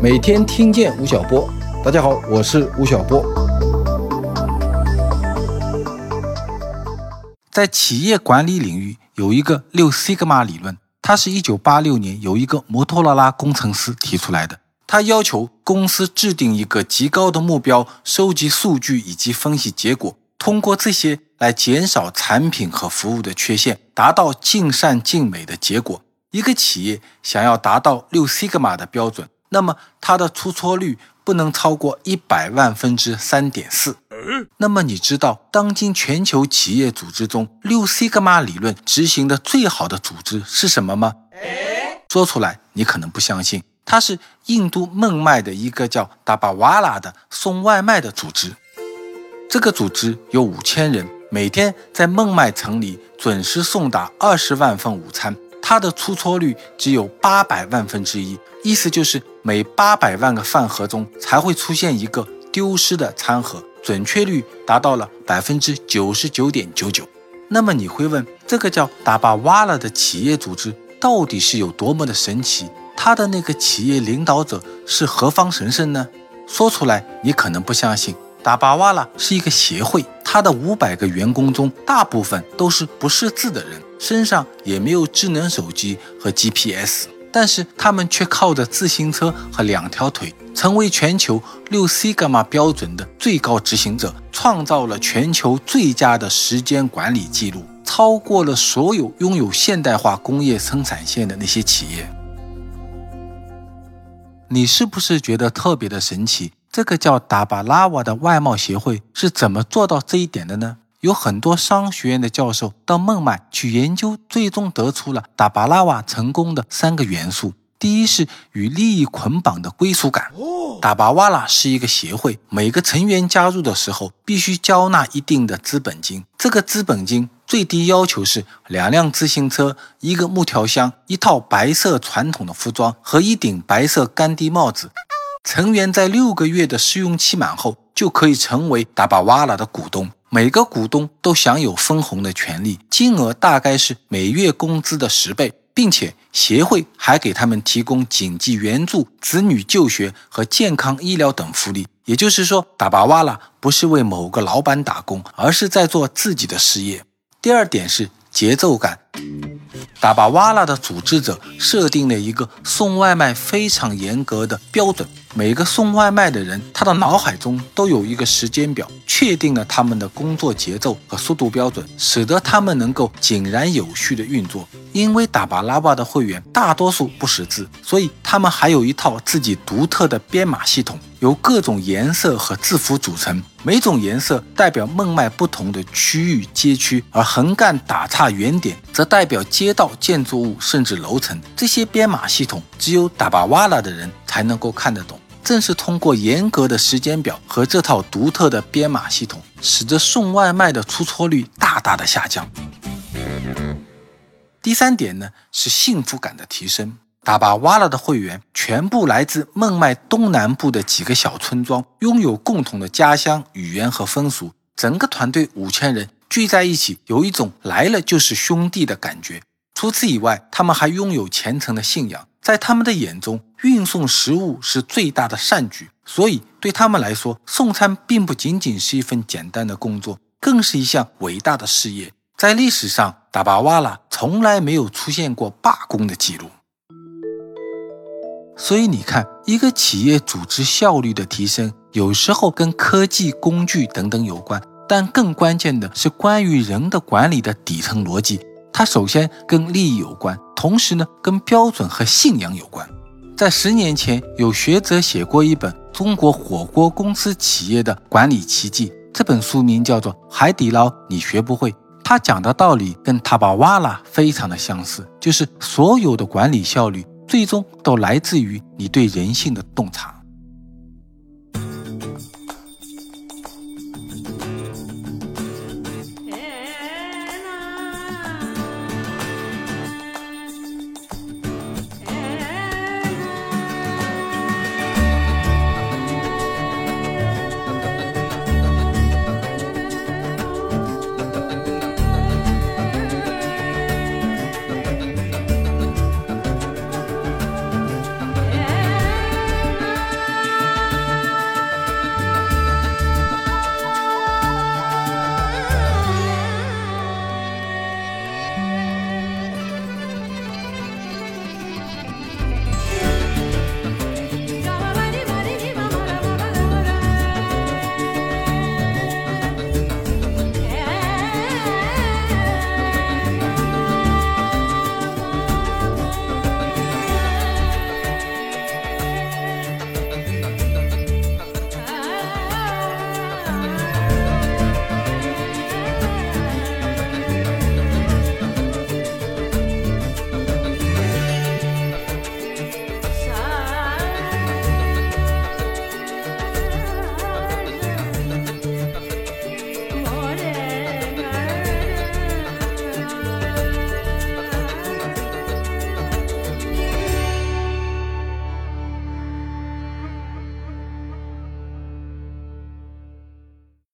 每天听见吴晓波，大家好，我是吴晓波。在企业管理领域有一个六 Sigma 理论，它是一九八六年有一个摩托罗拉工程师提出来的。他要求公司制定一个极高的目标，收集数据以及分析结果，通过这些来减少产品和服务的缺陷，达到尽善尽美的结果。一个企业想要达到六 Sigma 的标准，那么它的出错率不能超过一百万分之三点四。那么你知道，当今全球企业组织中，六西格玛理论执行的最好的组织是什么吗？说出来你可能不相信。它是印度孟买的一个叫达巴瓦拉的送外卖的组织。这个组织有五千人，每天在孟买城里准时送达二十万份午餐。它的出错率只有八百万分之一，意思就是每八百万个饭盒中才会出现一个丢失的餐盒，准确率达到了百分之九十九点九九。那么你会问，这个叫达巴瓦拉的企业组织到底是有多么的神奇？他的那个企业领导者是何方神圣呢？说出来你可能不相信。达巴瓦拉是一个协会，他的五百个员工中大部分都是不识字的人，身上也没有智能手机和 GPS，但是他们却靠着自行车和两条腿，成为全球六 Sigma 标准的最高执行者，创造了全球最佳的时间管理记录，超过了所有拥有现代化工业生产线的那些企业。你是不是觉得特别的神奇？这个叫达巴拉瓦的外贸协会是怎么做到这一点的呢？有很多商学院的教授到孟买去研究，最终得出了达巴拉瓦成功的三个元素。第一是与利益捆绑的归属感。达巴瓦拉是一个协会，每个成员加入的时候必须交纳一定的资本金，这个资本金。最低要求是两辆自行车、一个木条箱、一套白色传统的服装和一顶白色干地帽子。成员在六个月的试用期满后，就可以成为达巴瓦拉的股东。每个股东都享有分红的权利，金额大概是每月工资的十倍，并且协会还给他们提供紧急援助、子女就学和健康医疗等福利。也就是说，达巴瓦拉不是为某个老板打工，而是在做自己的事业。第二点是节奏感。达巴瓦拉的组织者设定了一个送外卖非常严格的标准，每个送外卖的人，他的脑海中都有一个时间表，确定了他们的工作节奏和速度标准，使得他们能够井然有序的运作。因为达巴拉瓦的会员大多数不识字，所以他们还有一套自己独特的编码系统。由各种颜色和字符组成，每种颜色代表孟买不同的区域街区，而横杠打叉圆点则代表街道、建筑物甚至楼层。这些编码系统只有达巴瓦拉的人才能够看得懂。正是通过严格的时间表和这套独特的编码系统，使得送外卖的出错率大大的下降。第三点呢，是幸福感的提升。达巴瓦拉的会员全部来自孟买东南部的几个小村庄，拥有共同的家乡语言和风俗。整个团队五千人聚在一起，有一种来了就是兄弟的感觉。除此以外，他们还拥有虔诚的信仰。在他们的眼中，运送食物是最大的善举，所以对他们来说，送餐并不仅仅是一份简单的工作，更是一项伟大的事业。在历史上，达巴瓦拉从来没有出现过罢工的记录。所以你看，一个企业组织效率的提升，有时候跟科技工具等等有关，但更关键的是关于人的管理的底层逻辑。它首先跟利益有关，同时呢跟标准和信仰有关。在十年前，有学者写过一本《中国火锅公司企业的管理奇迹》，这本书名叫做《海底捞你学不会》。他讲的道理跟塔巴瓦拉非常的相似，就是所有的管理效率。最终都来自于你对人性的洞察。